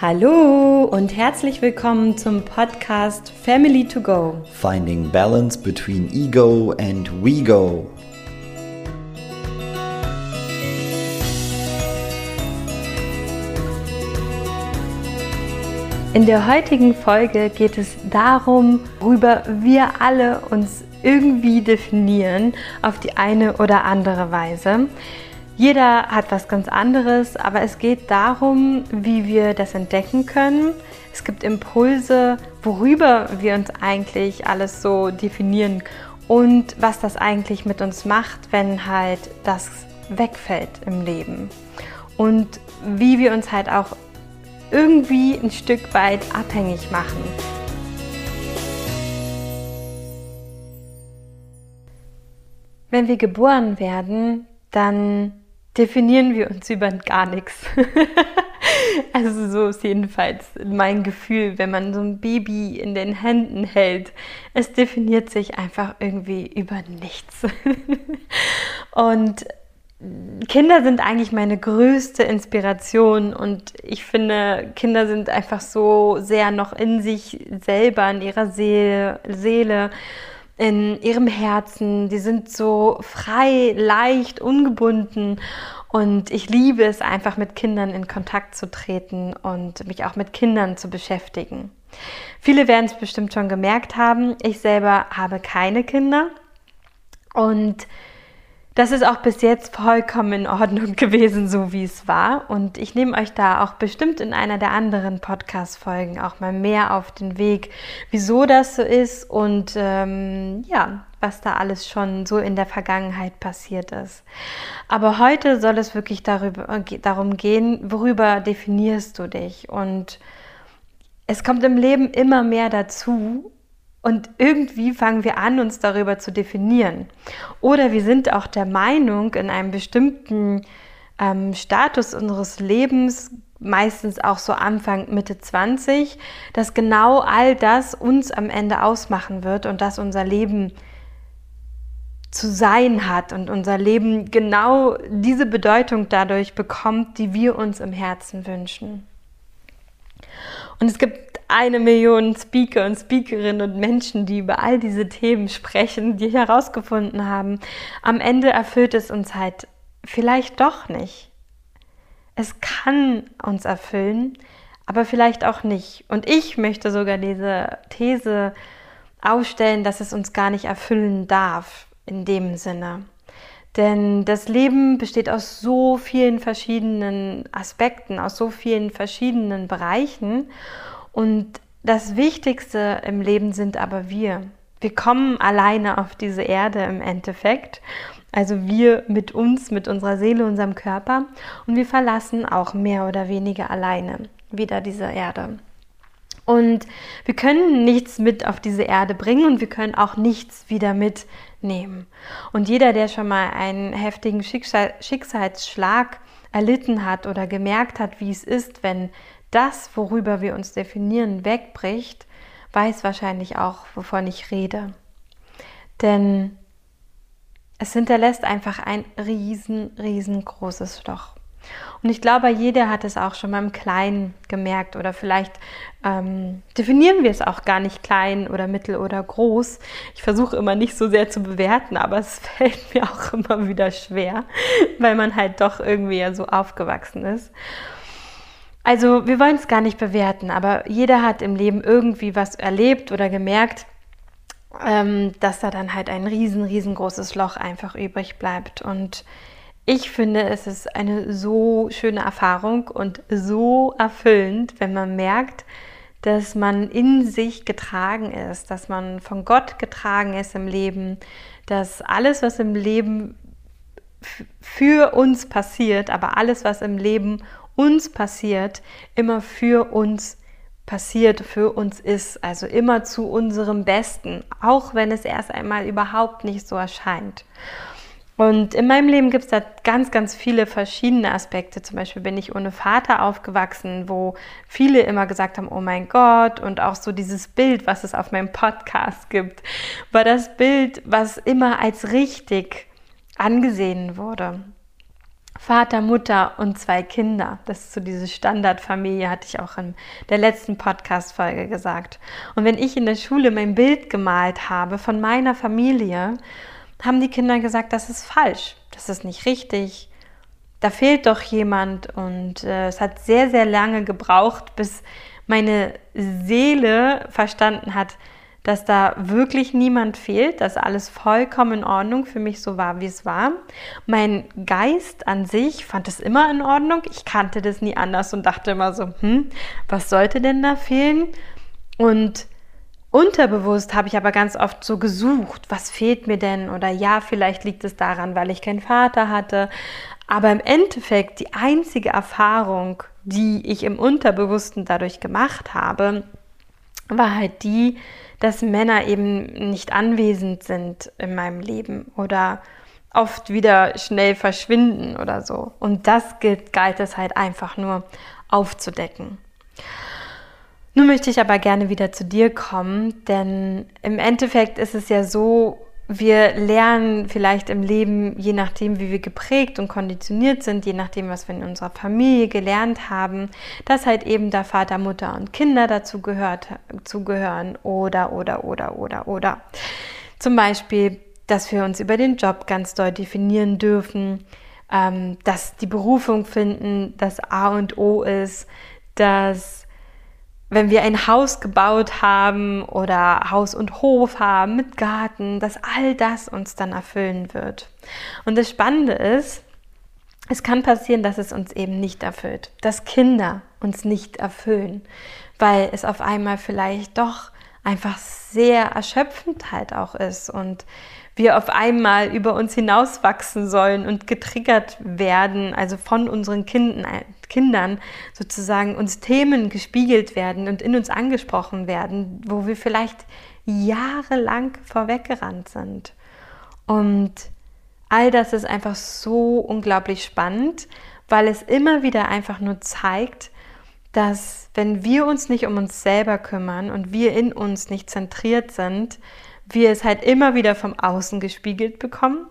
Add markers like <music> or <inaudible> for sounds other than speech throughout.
Hallo und herzlich willkommen zum Podcast Family to Go. Finding balance between ego and we go. In der heutigen Folge geht es darum, worüber wir alle uns irgendwie definieren, auf die eine oder andere Weise. Jeder hat was ganz anderes, aber es geht darum, wie wir das entdecken können. Es gibt Impulse, worüber wir uns eigentlich alles so definieren und was das eigentlich mit uns macht, wenn halt das wegfällt im Leben. Und wie wir uns halt auch irgendwie ein Stück weit abhängig machen. Wenn wir geboren werden, dann definieren wir uns über gar nichts. <laughs> also so ist jedenfalls mein Gefühl, wenn man so ein Baby in den Händen hält. Es definiert sich einfach irgendwie über nichts. <laughs> und Kinder sind eigentlich meine größte Inspiration und ich finde, Kinder sind einfach so sehr noch in sich selber, in ihrer Seele, Seele in ihrem Herzen. Die sind so frei, leicht, ungebunden. Und ich liebe es einfach mit Kindern in Kontakt zu treten und mich auch mit Kindern zu beschäftigen. Viele werden es bestimmt schon gemerkt haben. Ich selber habe keine Kinder. Und das ist auch bis jetzt vollkommen in Ordnung <laughs> gewesen, so wie es war. Und ich nehme euch da auch bestimmt in einer der anderen Podcast-Folgen auch mal mehr auf den Weg, wieso das so ist und ähm, ja, was da alles schon so in der Vergangenheit passiert ist. Aber heute soll es wirklich darüber, äh, darum gehen, worüber definierst du dich? Und es kommt im Leben immer mehr dazu, und irgendwie fangen wir an, uns darüber zu definieren. Oder wir sind auch der Meinung, in einem bestimmten ähm, Status unseres Lebens, meistens auch so Anfang, Mitte 20, dass genau all das uns am Ende ausmachen wird und dass unser Leben zu sein hat und unser Leben genau diese Bedeutung dadurch bekommt, die wir uns im Herzen wünschen. Und es gibt eine Million Speaker und Speakerinnen und Menschen, die über all diese Themen sprechen, die herausgefunden haben, am Ende erfüllt es uns halt vielleicht doch nicht. Es kann uns erfüllen, aber vielleicht auch nicht. Und ich möchte sogar diese These aufstellen, dass es uns gar nicht erfüllen darf in dem Sinne. Denn das Leben besteht aus so vielen verschiedenen Aspekten, aus so vielen verschiedenen Bereichen. Und das Wichtigste im Leben sind aber wir. Wir kommen alleine auf diese Erde im Endeffekt. Also wir mit uns, mit unserer Seele, unserem Körper. Und wir verlassen auch mehr oder weniger alleine wieder diese Erde. Und wir können nichts mit auf diese Erde bringen und wir können auch nichts wieder mitnehmen. Und jeder, der schon mal einen heftigen Schicksal Schicksalsschlag erlitten hat oder gemerkt hat, wie es ist, wenn das, worüber wir uns definieren, wegbricht, weiß wahrscheinlich auch, wovon ich rede. Denn es hinterlässt einfach ein riesen, riesengroßes Loch. Und ich glaube, jeder hat es auch schon mal im Kleinen gemerkt oder vielleicht ähm, definieren wir es auch gar nicht klein oder mittel oder groß. Ich versuche immer nicht so sehr zu bewerten, aber es <laughs> fällt mir auch immer wieder schwer, weil man halt doch irgendwie ja so aufgewachsen ist. Also wir wollen es gar nicht bewerten, aber jeder hat im Leben irgendwie was erlebt oder gemerkt, ähm, dass da dann halt ein riesen, riesengroßes Loch einfach übrig bleibt. Und ich finde, es ist eine so schöne Erfahrung und so erfüllend, wenn man merkt, dass man in sich getragen ist, dass man von Gott getragen ist im Leben, dass alles, was im Leben für uns passiert, aber alles, was im Leben uns passiert, immer für uns passiert, für uns ist. Also immer zu unserem Besten, auch wenn es erst einmal überhaupt nicht so erscheint. Und in meinem Leben gibt es da ganz, ganz viele verschiedene Aspekte. Zum Beispiel bin ich ohne Vater aufgewachsen, wo viele immer gesagt haben, oh mein Gott, und auch so dieses Bild, was es auf meinem Podcast gibt, war das Bild, was immer als richtig angesehen wurde. Vater, Mutter und zwei Kinder. Das ist so diese Standardfamilie, hatte ich auch in der letzten Podcast-Folge gesagt. Und wenn ich in der Schule mein Bild gemalt habe von meiner Familie, haben die Kinder gesagt, das ist falsch, das ist nicht richtig, da fehlt doch jemand. Und äh, es hat sehr, sehr lange gebraucht, bis meine Seele verstanden hat, dass da wirklich niemand fehlt, dass alles vollkommen in Ordnung für mich so war, wie es war. Mein Geist an sich fand es immer in Ordnung. Ich kannte das nie anders und dachte immer so, hm, was sollte denn da fehlen? Und unterbewusst habe ich aber ganz oft so gesucht, was fehlt mir denn? Oder ja, vielleicht liegt es daran, weil ich keinen Vater hatte. Aber im Endeffekt die einzige Erfahrung, die ich im Unterbewussten dadurch gemacht habe, war halt die, dass Männer eben nicht anwesend sind in meinem Leben oder oft wieder schnell verschwinden oder so. Und das gilt, galt es halt einfach nur aufzudecken. Nun möchte ich aber gerne wieder zu dir kommen, denn im Endeffekt ist es ja so, wir lernen vielleicht im Leben, je nachdem, wie wir geprägt und konditioniert sind, je nachdem, was wir in unserer Familie gelernt haben, dass halt eben da Vater, Mutter und Kinder dazu gehört, zugehören oder, oder, oder, oder, oder. Zum Beispiel, dass wir uns über den Job ganz doll definieren dürfen, ähm, dass die Berufung finden, das A und O ist, dass wenn wir ein Haus gebaut haben oder Haus und Hof haben mit Garten, dass all das uns dann erfüllen wird. Und das Spannende ist, es kann passieren, dass es uns eben nicht erfüllt, dass Kinder uns nicht erfüllen, weil es auf einmal vielleicht doch einfach sehr erschöpfend halt auch ist und wir auf einmal über uns hinauswachsen sollen und getriggert werden, also von unseren Kinden, Kindern sozusagen uns Themen gespiegelt werden und in uns angesprochen werden, wo wir vielleicht jahrelang vorweggerannt sind. Und all das ist einfach so unglaublich spannend, weil es immer wieder einfach nur zeigt, dass wenn wir uns nicht um uns selber kümmern und wir in uns nicht zentriert sind, wir es halt immer wieder vom Außen gespiegelt bekommen.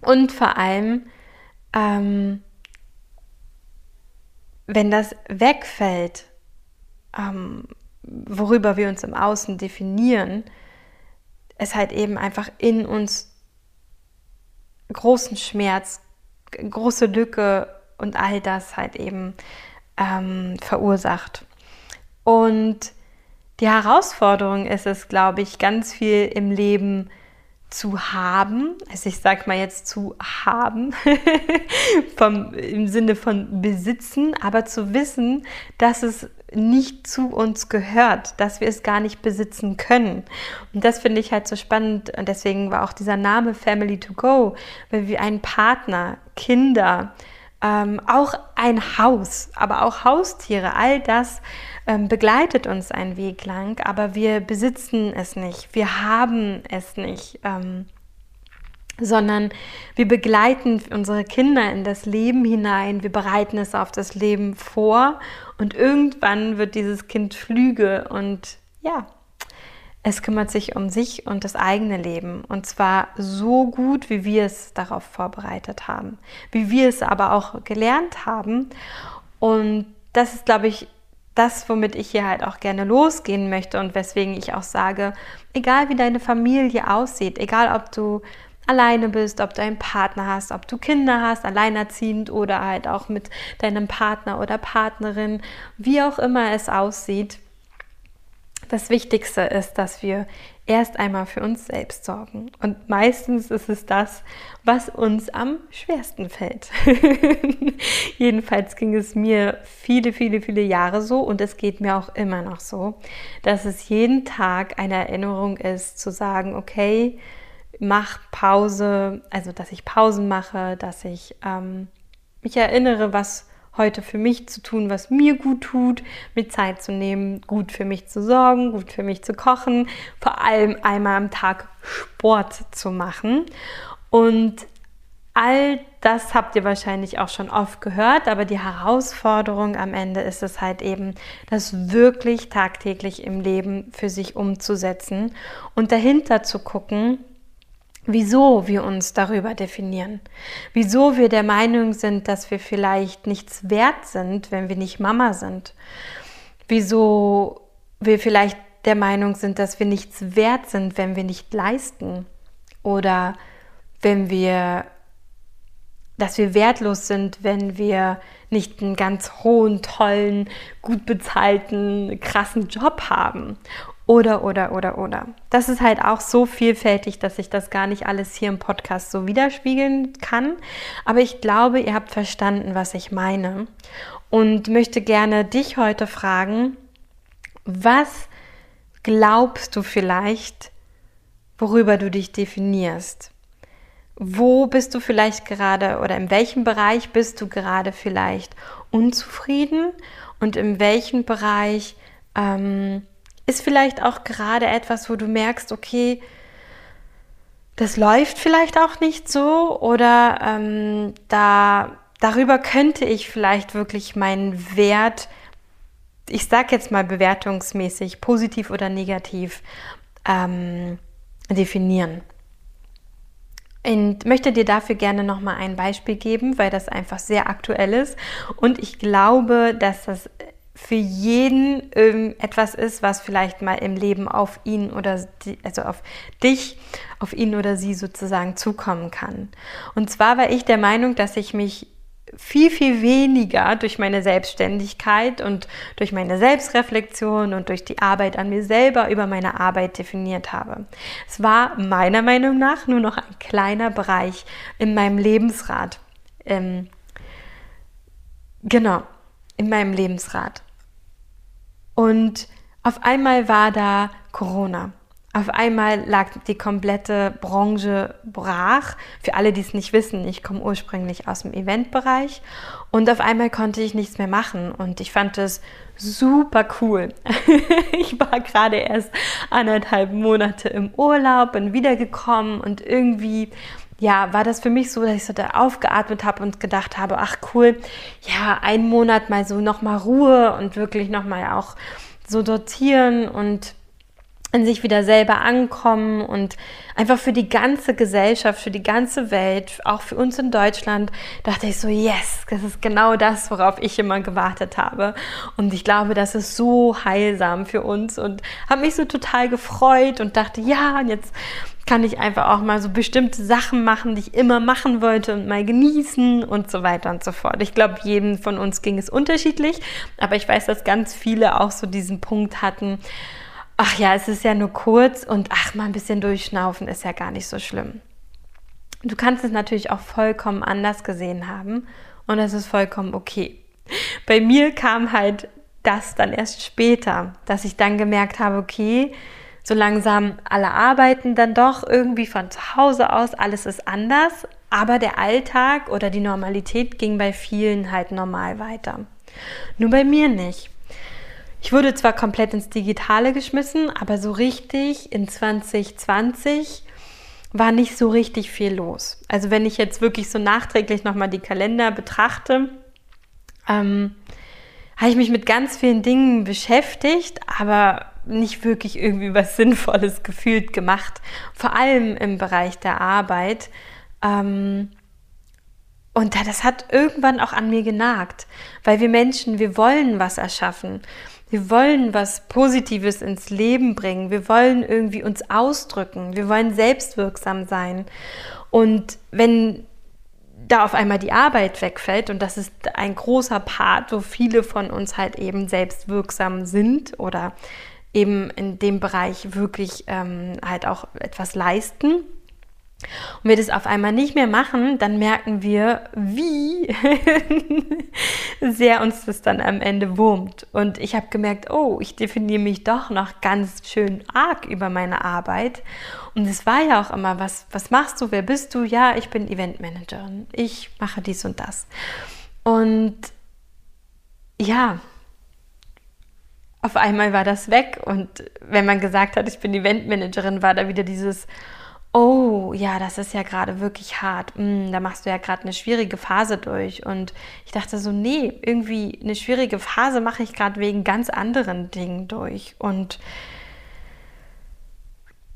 Und vor allem, ähm, wenn das wegfällt, ähm, worüber wir uns im Außen definieren, es halt eben einfach in uns großen Schmerz, große Lücke und all das halt eben ähm, verursacht. Und die Herausforderung ist es, glaube ich, ganz viel im Leben zu haben, also ich sage mal jetzt zu haben, <laughs> vom, im Sinne von besitzen, aber zu wissen, dass es nicht zu uns gehört, dass wir es gar nicht besitzen können. Und das finde ich halt so spannend und deswegen war auch dieser Name Family to Go, weil wir einen Partner, Kinder, ähm, auch ein Haus, aber auch Haustiere, all das ähm, begleitet uns einen Weg lang, aber wir besitzen es nicht, wir haben es nicht, ähm, sondern wir begleiten unsere Kinder in das Leben hinein, wir bereiten es auf das Leben vor und irgendwann wird dieses Kind Flüge und ja, es kümmert sich um sich und das eigene Leben. Und zwar so gut, wie wir es darauf vorbereitet haben. Wie wir es aber auch gelernt haben. Und das ist, glaube ich, das, womit ich hier halt auch gerne losgehen möchte und weswegen ich auch sage, egal wie deine Familie aussieht, egal ob du alleine bist, ob du einen Partner hast, ob du Kinder hast, alleinerziehend oder halt auch mit deinem Partner oder Partnerin, wie auch immer es aussieht, das Wichtigste ist, dass wir erst einmal für uns selbst sorgen. Und meistens ist es das, was uns am schwersten fällt. <laughs> Jedenfalls ging es mir viele, viele, viele Jahre so und es geht mir auch immer noch so, dass es jeden Tag eine Erinnerung ist, zu sagen, okay, mach Pause, also dass ich Pausen mache, dass ich ähm, mich erinnere, was heute für mich zu tun, was mir gut tut, mir Zeit zu nehmen, gut für mich zu sorgen, gut für mich zu kochen, vor allem einmal am Tag Sport zu machen. Und all das habt ihr wahrscheinlich auch schon oft gehört, aber die Herausforderung am Ende ist es halt eben, das wirklich tagtäglich im Leben für sich umzusetzen und dahinter zu gucken, wieso wir uns darüber definieren, wieso wir der Meinung sind, dass wir vielleicht nichts wert sind, wenn wir nicht Mama sind, wieso wir vielleicht der Meinung sind, dass wir nichts wert sind, wenn wir nicht leisten. Oder wenn wir, dass wir wertlos sind, wenn wir nicht einen ganz hohen, tollen, gut bezahlten, krassen Job haben oder, oder, oder, oder. Das ist halt auch so vielfältig, dass ich das gar nicht alles hier im Podcast so widerspiegeln kann. Aber ich glaube, ihr habt verstanden, was ich meine. Und möchte gerne dich heute fragen, was glaubst du vielleicht, worüber du dich definierst? Wo bist du vielleicht gerade oder in welchem Bereich bist du gerade vielleicht unzufrieden und in welchem Bereich ähm, ist vielleicht auch gerade etwas, wo du merkst, okay, das läuft vielleicht auch nicht so oder ähm, da darüber könnte ich vielleicht wirklich meinen Wert, ich sage jetzt mal bewertungsmäßig, positiv oder negativ, ähm, definieren. Und möchte dir dafür gerne nochmal ein Beispiel geben, weil das einfach sehr aktuell ist. Und ich glaube, dass das für jeden ähm, etwas ist, was vielleicht mal im Leben auf ihn oder die, also auf dich, auf ihn oder sie sozusagen zukommen kann. Und zwar war ich der Meinung, dass ich mich viel, viel weniger durch meine Selbstständigkeit und durch meine Selbstreflexion und durch die Arbeit an mir selber über meine Arbeit definiert habe. Es war meiner Meinung nach nur noch ein kleiner Bereich in meinem Lebensrat. Ähm, genau, in meinem Lebensrat. Und auf einmal war da Corona. Auf einmal lag die komplette Branche brach. Für alle, die es nicht wissen, ich komme ursprünglich aus dem Eventbereich und auf einmal konnte ich nichts mehr machen und ich fand es super cool. <laughs> ich war gerade erst anderthalb Monate im Urlaub, bin wiedergekommen und irgendwie ja, war das für mich so, dass ich so da aufgeatmet habe und gedacht habe, ach cool, ja, einen Monat mal so nochmal Ruhe und wirklich nochmal auch so dotieren und in sich wieder selber ankommen und einfach für die ganze Gesellschaft, für die ganze Welt, auch für uns in Deutschland, dachte ich so, yes, das ist genau das, worauf ich immer gewartet habe. Und ich glaube, das ist so heilsam für uns und habe mich so total gefreut und dachte, ja, und jetzt kann ich einfach auch mal so bestimmte Sachen machen, die ich immer machen wollte und mal genießen und so weiter und so fort. Ich glaube, jedem von uns ging es unterschiedlich, aber ich weiß, dass ganz viele auch so diesen Punkt hatten, ach ja, es ist ja nur kurz und ach, mal ein bisschen durchschnaufen ist ja gar nicht so schlimm. Du kannst es natürlich auch vollkommen anders gesehen haben und es ist vollkommen okay. Bei mir kam halt das dann erst später, dass ich dann gemerkt habe, okay, so langsam alle arbeiten dann doch irgendwie von zu Hause aus, alles ist anders, aber der Alltag oder die Normalität ging bei vielen halt normal weiter. Nur bei mir nicht. Ich wurde zwar komplett ins Digitale geschmissen, aber so richtig in 2020 war nicht so richtig viel los. Also wenn ich jetzt wirklich so nachträglich nochmal die Kalender betrachte, ähm, habe ich mich mit ganz vielen Dingen beschäftigt, aber nicht wirklich irgendwie was <laughs> Sinnvolles gefühlt gemacht, vor allem im Bereich der Arbeit. Ähm, und das hat irgendwann auch an mir genagt, weil wir Menschen, wir wollen was erschaffen. Wir wollen was Positives ins Leben bringen. Wir wollen irgendwie uns ausdrücken. Wir wollen selbstwirksam sein. Und wenn da auf einmal die Arbeit wegfällt und das ist ein großer Part, wo viele von uns halt eben selbstwirksam sind oder eben in dem Bereich wirklich ähm, halt auch etwas leisten. Und wir das auf einmal nicht mehr machen, dann merken wir, wie <laughs> sehr uns das dann am Ende wurmt. Und ich habe gemerkt, oh, ich definiere mich doch noch ganz schön arg über meine Arbeit. Und es war ja auch immer, was, was machst du, wer bist du? Ja, ich bin Eventmanagerin, ich mache dies und das. Und ja, auf einmal war das weg und wenn man gesagt hat, ich bin Eventmanagerin, war da wieder dieses, oh ja, das ist ja gerade wirklich hart, mm, da machst du ja gerade eine schwierige Phase durch. Und ich dachte so, nee, irgendwie eine schwierige Phase mache ich gerade wegen ganz anderen Dingen durch. Und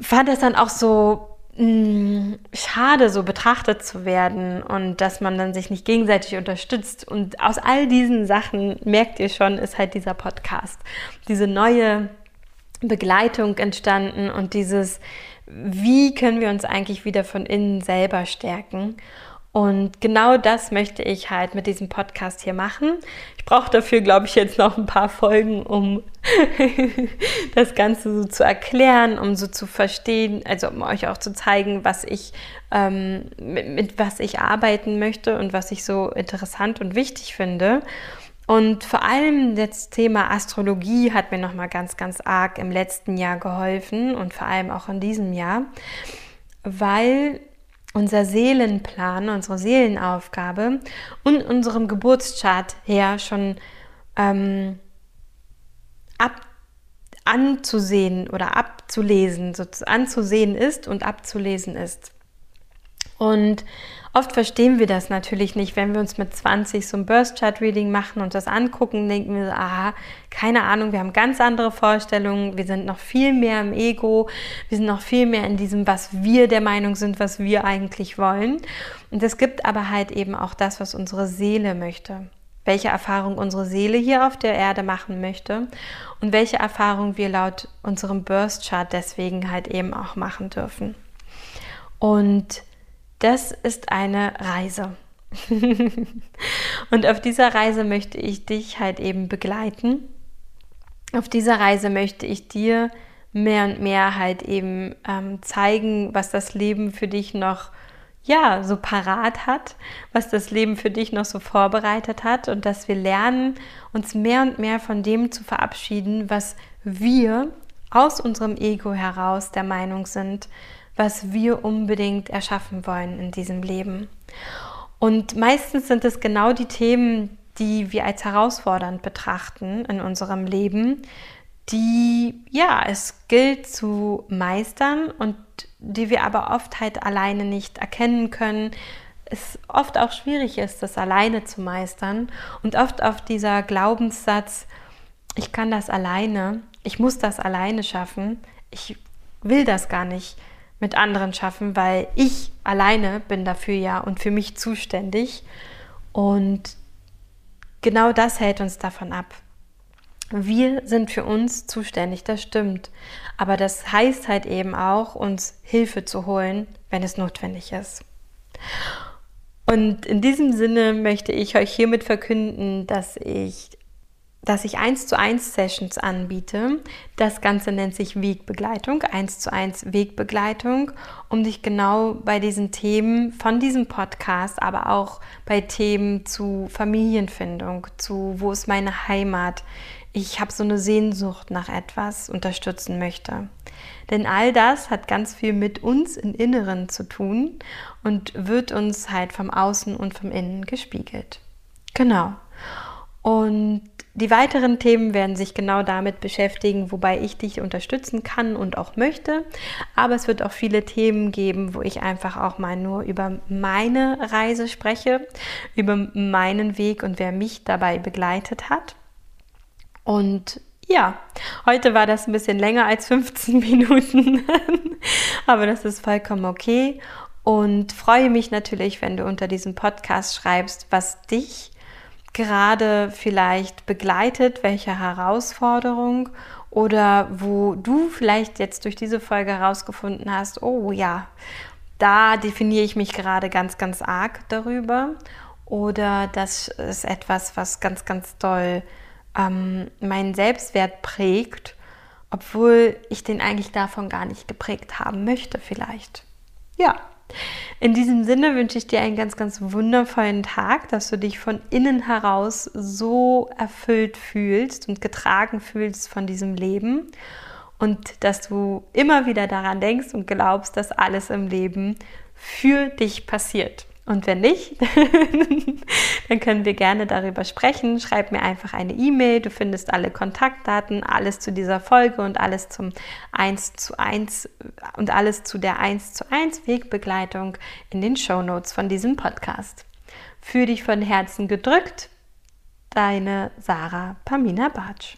fand das dann auch so mm, schade, so betrachtet zu werden und dass man dann sich nicht gegenseitig unterstützt. Und aus all diesen Sachen, merkt ihr schon, ist halt dieser Podcast, diese neue Begleitung entstanden und dieses, wie können wir uns eigentlich wieder von innen selber stärken. Und genau das möchte ich halt mit diesem Podcast hier machen. Ich brauche dafür, glaube ich, jetzt noch ein paar Folgen, um <laughs> das Ganze so zu erklären, um so zu verstehen, also um euch auch zu zeigen, was ich ähm, mit, mit was ich arbeiten möchte und was ich so interessant und wichtig finde. Und vor allem das Thema Astrologie hat mir noch mal ganz, ganz arg im letzten Jahr geholfen und vor allem auch in diesem Jahr, weil unser Seelenplan, unsere Seelenaufgabe und unserem Geburtschart her schon ähm, ab, anzusehen oder abzulesen, so anzusehen ist und abzulesen ist. Und oft verstehen wir das natürlich nicht, wenn wir uns mit 20 so ein Burst Chart Reading machen und das angucken, denken wir, aha, keine Ahnung, wir haben ganz andere Vorstellungen, wir sind noch viel mehr im Ego, wir sind noch viel mehr in diesem, was wir der Meinung sind, was wir eigentlich wollen. Und es gibt aber halt eben auch das, was unsere Seele möchte welche Erfahrung unsere Seele hier auf der Erde machen möchte und welche Erfahrung wir laut unserem Burst Chart deswegen halt eben auch machen dürfen. Und das ist eine Reise. <laughs> und auf dieser Reise möchte ich dich halt eben begleiten. Auf dieser Reise möchte ich dir mehr und mehr halt eben ähm, zeigen, was das Leben für dich noch ja so parat hat, was das Leben für dich noch so vorbereitet hat und dass wir lernen, uns mehr und mehr von dem zu verabschieden, was wir aus unserem Ego heraus der Meinung sind, was wir unbedingt erschaffen wollen in diesem Leben. Und meistens sind es genau die Themen, die wir als herausfordernd betrachten in unserem Leben, die ja es gilt zu meistern und die wir aber oft halt alleine nicht erkennen können. Es oft auch schwierig ist, das alleine zu meistern und oft auf dieser Glaubenssatz, ich kann das alleine, ich muss das alleine schaffen, ich will das gar nicht mit anderen schaffen, weil ich alleine bin dafür ja und für mich zuständig. Und genau das hält uns davon ab. Wir sind für uns zuständig, das stimmt. Aber das heißt halt eben auch, uns Hilfe zu holen, wenn es notwendig ist. Und in diesem Sinne möchte ich euch hiermit verkünden, dass ich dass ich 1 zu 1 Sessions anbiete. Das Ganze nennt sich Wegbegleitung, 1 zu 1 Wegbegleitung, um dich genau bei diesen Themen von diesem Podcast, aber auch bei Themen zu Familienfindung, zu wo ist meine Heimat, ich habe so eine Sehnsucht nach etwas unterstützen möchte. Denn all das hat ganz viel mit uns im Inneren zu tun und wird uns halt vom Außen und vom Innen gespiegelt. Genau. Und die weiteren Themen werden sich genau damit beschäftigen, wobei ich dich unterstützen kann und auch möchte. Aber es wird auch viele Themen geben, wo ich einfach auch mal nur über meine Reise spreche, über meinen Weg und wer mich dabei begleitet hat. Und ja, heute war das ein bisschen länger als <laughs> 15 Minuten, <laughs> aber das ist vollkommen okay. Und freue mich natürlich, wenn du unter diesem Podcast schreibst, was dich gerade vielleicht begleitet, welche Herausforderung? Oder wo du vielleicht jetzt durch diese Folge herausgefunden hast, oh ja, da definiere ich mich gerade ganz, ganz arg darüber. Oder das ist etwas, was ganz, ganz doll ähm, meinen Selbstwert prägt, obwohl ich den eigentlich davon gar nicht geprägt haben möchte vielleicht. Ja, in diesem Sinne wünsche ich dir einen ganz, ganz wundervollen Tag, dass du dich von innen heraus so erfüllt fühlst und getragen fühlst von diesem Leben und dass du immer wieder daran denkst und glaubst, dass alles im Leben für dich passiert. Und wenn nicht, <laughs> dann können wir gerne darüber sprechen. Schreib mir einfach eine E-Mail. Du findest alle Kontaktdaten, alles zu dieser Folge und alles zum 1 zu 1 und alles zu der 1 zu 1 Wegbegleitung in den Show Notes von diesem Podcast. Für dich von Herzen gedrückt, deine Sarah Pamina Bartsch.